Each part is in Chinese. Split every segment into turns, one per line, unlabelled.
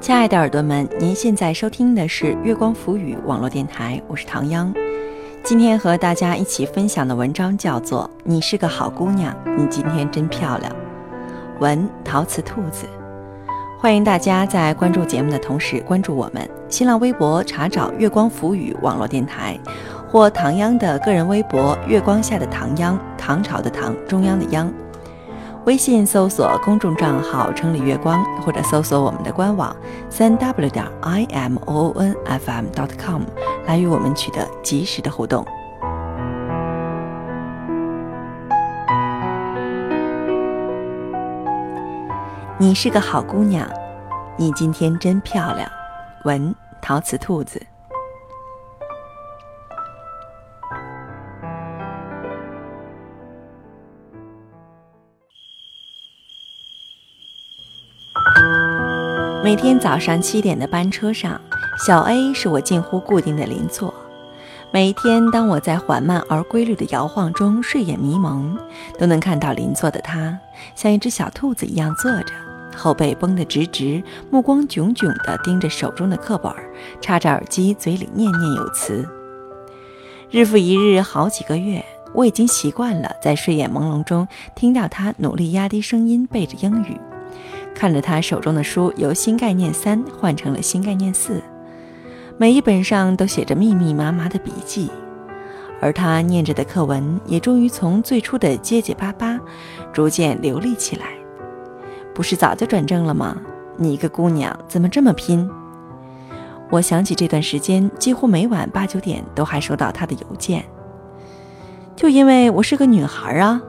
亲爱的耳朵们，您现在收听的是月光浮语网络电台，我是唐央。今天和大家一起分享的文章叫做《你是个好姑娘，你今天真漂亮》。文陶瓷兔子，欢迎大家在关注节目的同时关注我们新浪微博，查找“月光浮语网络电台”或唐央的个人微博“月光下的唐央”，唐朝的唐，中央的央。微信搜索公众账号“城里月光”，或者搜索我们的官网三 w 点 i m o o n f m dot com 来与我们取得及时的互动。你是个好姑娘，你今天真漂亮。文陶瓷兔子。每天早上七点的班车上，小 A 是我近乎固定的邻座。每一天当我在缓慢而规律的摇晃中睡眼迷蒙，都能看到邻座的他像一只小兔子一样坐着，后背绷得直直，目光炯炯地盯着手中的课本，插着耳机，嘴里念念有词。日复一日，好几个月，我已经习惯了在睡眼朦胧中听到他努力压低声音背着英语。看着他手中的书由新概念三换成了新概念四，每一本上都写着密密麻麻的笔记，而他念着的课文也终于从最初的结结巴巴，逐渐流利起来。不是早就转正了吗？你一个姑娘怎么这么拼？我想起这段时间几乎每晚八九点都还收到他的邮件，就因为我是个女孩啊。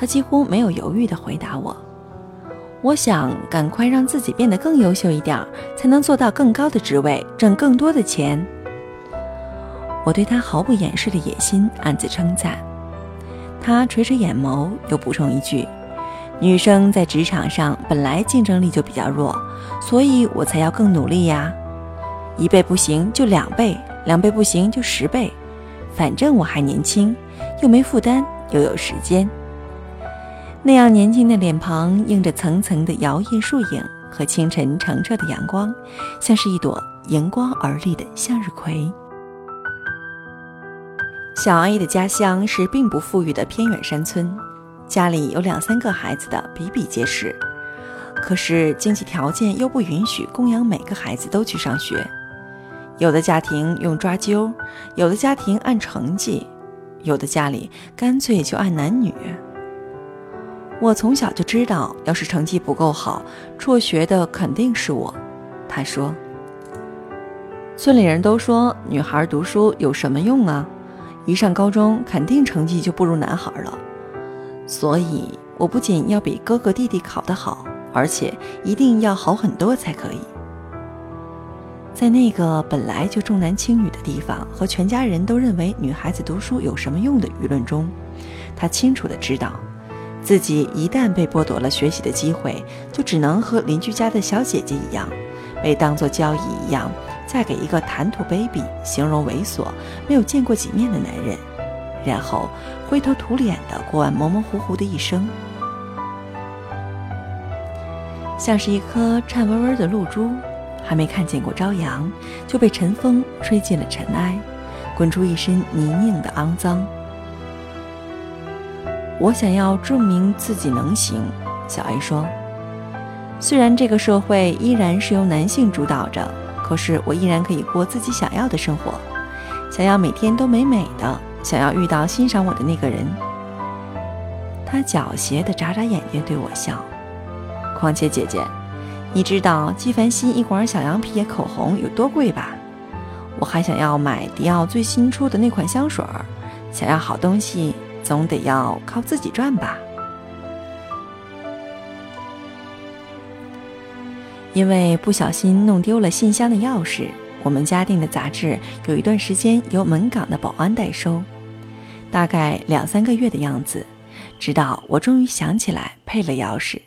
他几乎没有犹豫地回答我：“我想赶快让自己变得更优秀一点，才能做到更高的职位，挣更多的钱。”我对他毫不掩饰的野心暗自称赞。他垂垂眼眸，又补充一句：“女生在职场上本来竞争力就比较弱，所以我才要更努力呀！一倍不行就两倍，两倍不行就十倍，反正我还年轻，又没负担，又有时间。”那样年轻的脸庞，映着层层的摇曳树影和清晨澄澈的阳光，像是一朵迎光而立的向日葵。小 A 的家乡是并不富裕的偏远山村，家里有两三个孩子的比比皆是，可是经济条件又不允许供养每个孩子都去上学。有的家庭用抓阄，有的家庭按成绩，有的家里干脆就按男女。我从小就知道，要是成绩不够好，辍学的肯定是我。他说：“村里人都说女孩读书有什么用啊？一上高中，肯定成绩就不如男孩了。所以，我不仅要比哥哥弟弟考得好，而且一定要好很多才可以。”在那个本来就重男轻女的地方，和全家人都认为女孩子读书有什么用的舆论中，他清楚的知道。自己一旦被剥夺了学习的机会，就只能和邻居家的小姐姐一样，被当作交易一样嫁给一个谈吐卑鄙、形容猥琐、没有见过几面的男人，然后灰头土脸的过完模模糊糊的一生，像是一颗颤巍巍的露珠，还没看见过朝阳，就被晨风吹进了尘埃，滚出一身泥泞的肮脏。我想要证明自己能行，小 A 说。虽然这个社会依然是由男性主导着，可是我依然可以过自己想要的生活。想要每天都美美的，想要遇到欣赏我的那个人。他狡黠地眨眨眼睛对我笑。况且姐姐，你知道纪梵希一管小羊皮口红有多贵吧？我还想要买迪奥最新出的那款香水儿。想要好东西。总得要靠自己赚吧。因为不小心弄丢了信箱的钥匙，我们家订的杂志有一段时间由门岗的保安代收，大概两三个月的样子，直到我终于想起来配了钥匙。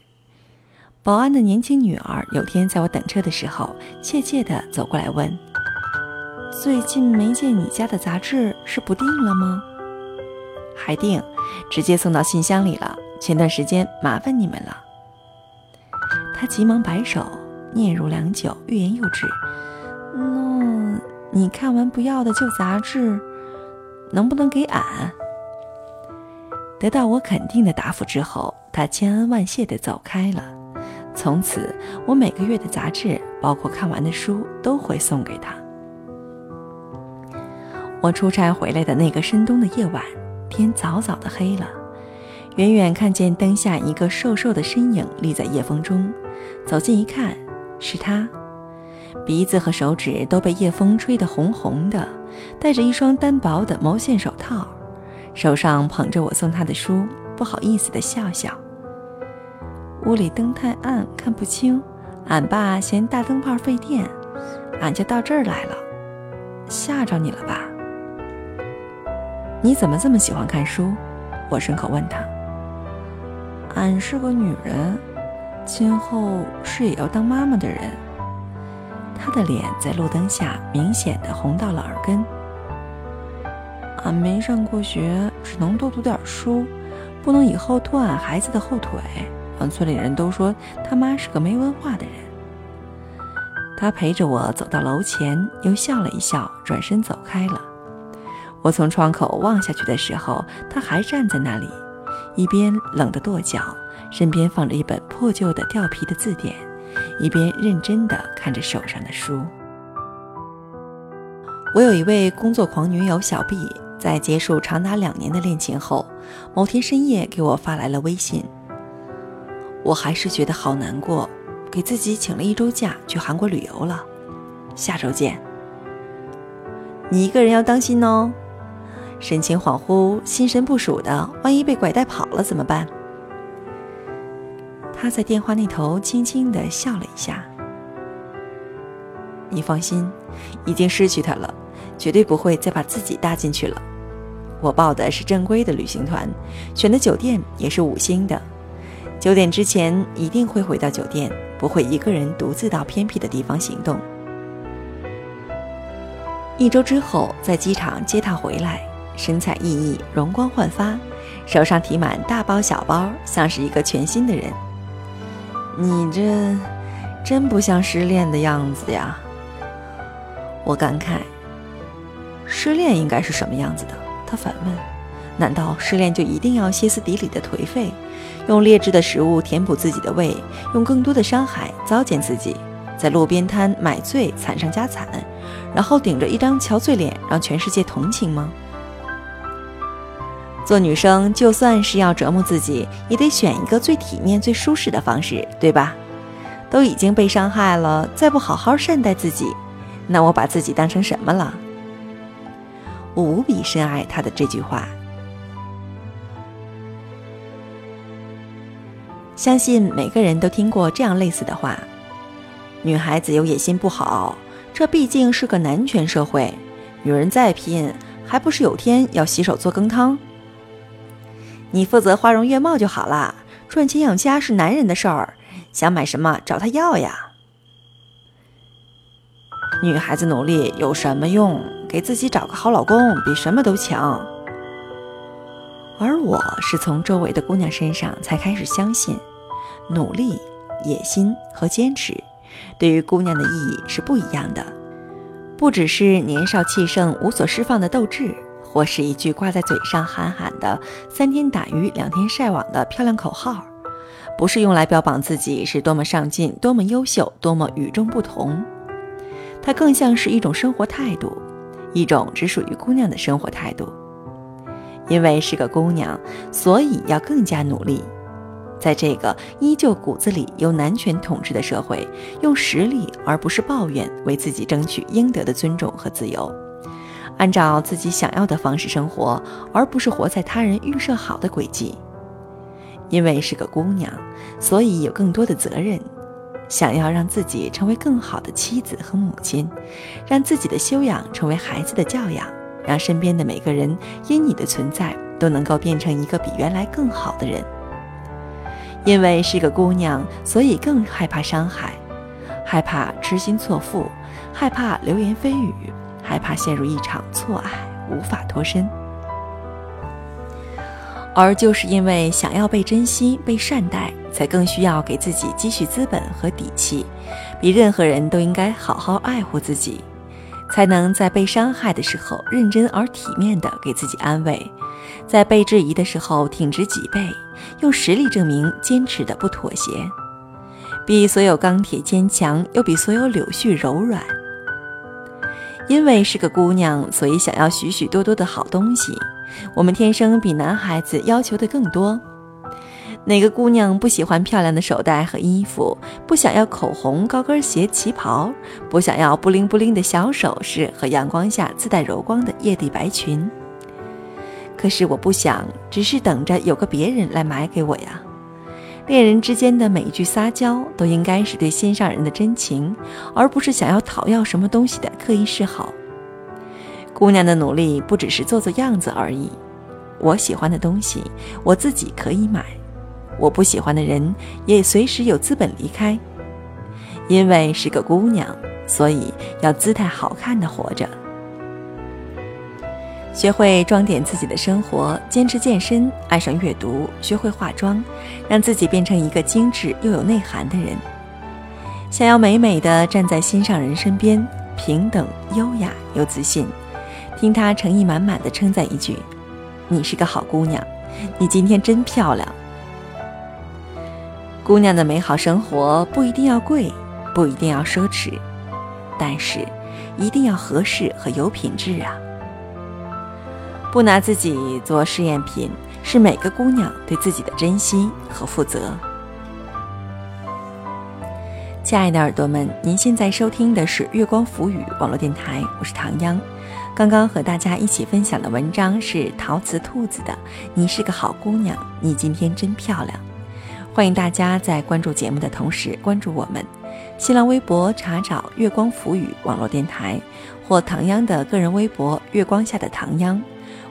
保安的年轻女儿有天在我等车的时候，怯怯地走过来问：“最近没见你家的杂志，是不订了吗？”还定，直接送到信箱里了。前段时间麻烦你们了。他急忙摆手，嗫嚅良久，欲言又止。那你看完不要的旧杂志，能不能给俺？得到我肯定的答复之后，他千恩万谢地走开了。从此，我每个月的杂志，包括看完的书，都会送给他。我出差回来的那个深冬的夜晚，天早早的黑了，远远看见灯下一个瘦瘦的身影立在夜风中。走近一看，是他，鼻子和手指都被夜风吹得红红的，戴着一双单薄的毛线手套，手上捧着我送他的书，不好意思的笑笑。屋里灯太暗，看不清，俺爸嫌大灯泡费电，俺就到这儿来了，吓着你了吧？你怎么这么喜欢看书？我顺口问他。俺是个女人，今后是也要当妈妈的人。她的脸在路灯下明显的红到了耳根。俺没上过学，只能多读点书，不能以后拖俺孩子的后腿，让村里人都说他妈是个没文化的人。他陪着我走到楼前，又笑了一笑，转身走开了。我从窗口望下去的时候，他还站在那里，一边冷得跺脚，身边放着一本破旧的掉皮的字典，一边认真地看着手上的书。我有一位工作狂女友小 B，在结束长达两年的恋情后，某天深夜给我发来了微信。我还是觉得好难过，给自己请了一周假去韩国旅游了，下周见。你一个人要当心哦。神情恍惚、心神不属的，万一被拐带跑了怎么办？他在电话那头轻轻的笑了一下。你放心，已经失去他了，绝对不会再把自己搭进去了。我报的是正规的旅行团，选的酒店也是五星的。九点之前一定会回到酒店，不会一个人独自到偏僻的地方行动。一周之后，在机场接他回来。神采奕奕，容光焕发，手上提满大包小包，像是一个全新的人。你这真不像失恋的样子呀！我感慨。失恋应该是什么样子的？他反问。难道失恋就一定要歇斯底里的颓废，用劣质的食物填补自己的胃，用更多的伤害糟践自己，在路边摊买醉惨上加惨，然后顶着一张憔悴脸让全世界同情吗？做女生，就算是要折磨自己，也得选一个最体面、最舒适的方式，对吧？都已经被伤害了，再不好好善待自己，那我把自己当成什么了？我无比深爱他的这句话，相信每个人都听过这样类似的话：女孩子有野心不好，这毕竟是个男权社会，女人再拼，还不是有天要洗手做羹汤？你负责花容月貌就好了，赚钱养家是男人的事儿，想买什么找他要呀。女孩子努力有什么用？给自己找个好老公比什么都强。而我是从周围的姑娘身上才开始相信，努力、野心和坚持，对于姑娘的意义是不一样的，不只是年少气盛、无所释放的斗志。或是一句挂在嘴上喊喊的“三天打鱼两天晒网”的漂亮口号，不是用来标榜自己是多么上进、多么优秀、多么与众不同。它更像是一种生活态度，一种只属于姑娘的生活态度。因为是个姑娘，所以要更加努力。在这个依旧骨子里由男权统治的社会，用实力而不是抱怨，为自己争取应得的尊重和自由。按照自己想要的方式生活，而不是活在他人预设好的轨迹。因为是个姑娘，所以有更多的责任，想要让自己成为更好的妻子和母亲，让自己的修养成为孩子的教养，让身边的每个人因你的存在都能够变成一个比原来更好的人。因为是个姑娘，所以更害怕伤害，害怕痴心错付，害怕流言蜚语。害怕陷入一场错爱，无法脱身，而就是因为想要被珍惜、被善待，才更需要给自己积蓄资本和底气，比任何人都应该好好爱护自己，才能在被伤害的时候认真而体面地给自己安慰，在被质疑的时候挺直脊背，用实力证明坚持的不妥协，比所有钢铁坚强，又比所有柳絮柔软。因为是个姑娘，所以想要许许多多的好东西。我们天生比男孩子要求的更多。哪个姑娘不喜欢漂亮的手袋和衣服？不想要口红、高跟鞋、旗袍？不想要布灵布灵的小首饰和阳光下自带柔光的叶地白裙？可是我不想，只是等着有个别人来买给我呀。恋人之间的每一句撒娇，都应该是对心上人的真情，而不是想要讨要什么东西的刻意示好。姑娘的努力不只是做做样子而已。我喜欢的东西，我自己可以买；我不喜欢的人，也随时有资本离开。因为是个姑娘，所以要姿态好看的活着。学会装点自己的生活，坚持健身，爱上阅读，学会化妆，让自己变成一个精致又有内涵的人。想要美美的站在心上人身边，平等、优雅又自信，听他诚意满满的称赞一句：“你是个好姑娘，你今天真漂亮。”姑娘的美好生活不一定要贵，不一定要奢侈，但是一定要合适和有品质啊。不拿自己做试验品，是每个姑娘对自己的珍惜和负责。亲爱的耳朵们，您现在收听的是月光浮语网络电台，我是唐央。刚刚和大家一起分享的文章是陶瓷兔子的《你是个好姑娘，你今天真漂亮》。欢迎大家在关注节目的同时关注我们，新浪微博查找“月光浮语网络电台”或唐央的个人微博“月光下的唐央”。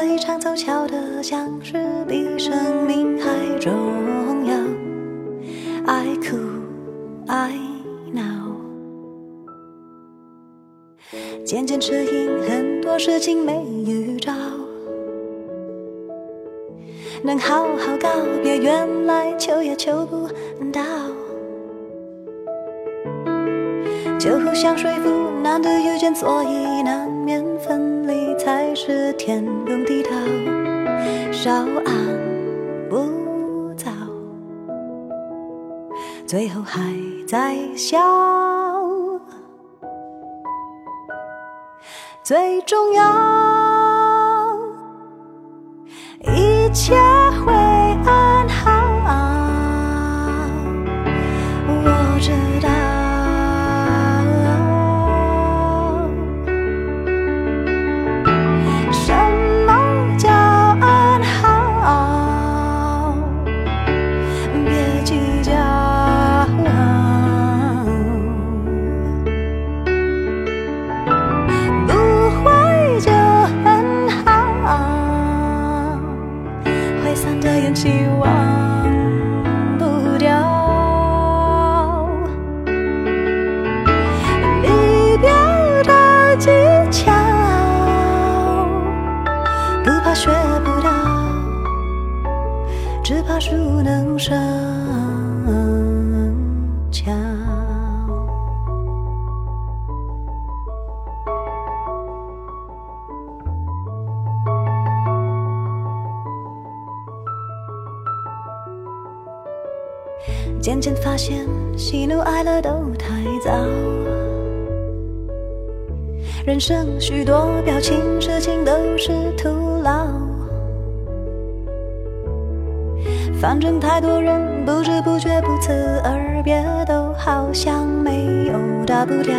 这一场凑巧的相识比生命还重要。爱哭爱闹，渐渐适应很多事情没预兆，能好好告别，原来求也求不到。就互相说服，难得遇见，所以，是天崩地道，稍安勿躁，最后还在笑，最重要，一切渐渐发现，喜怒哀乐都太早。人生许多表情、事情都是徒劳。反正太多人不知不觉不辞而别，都好像没有大不了。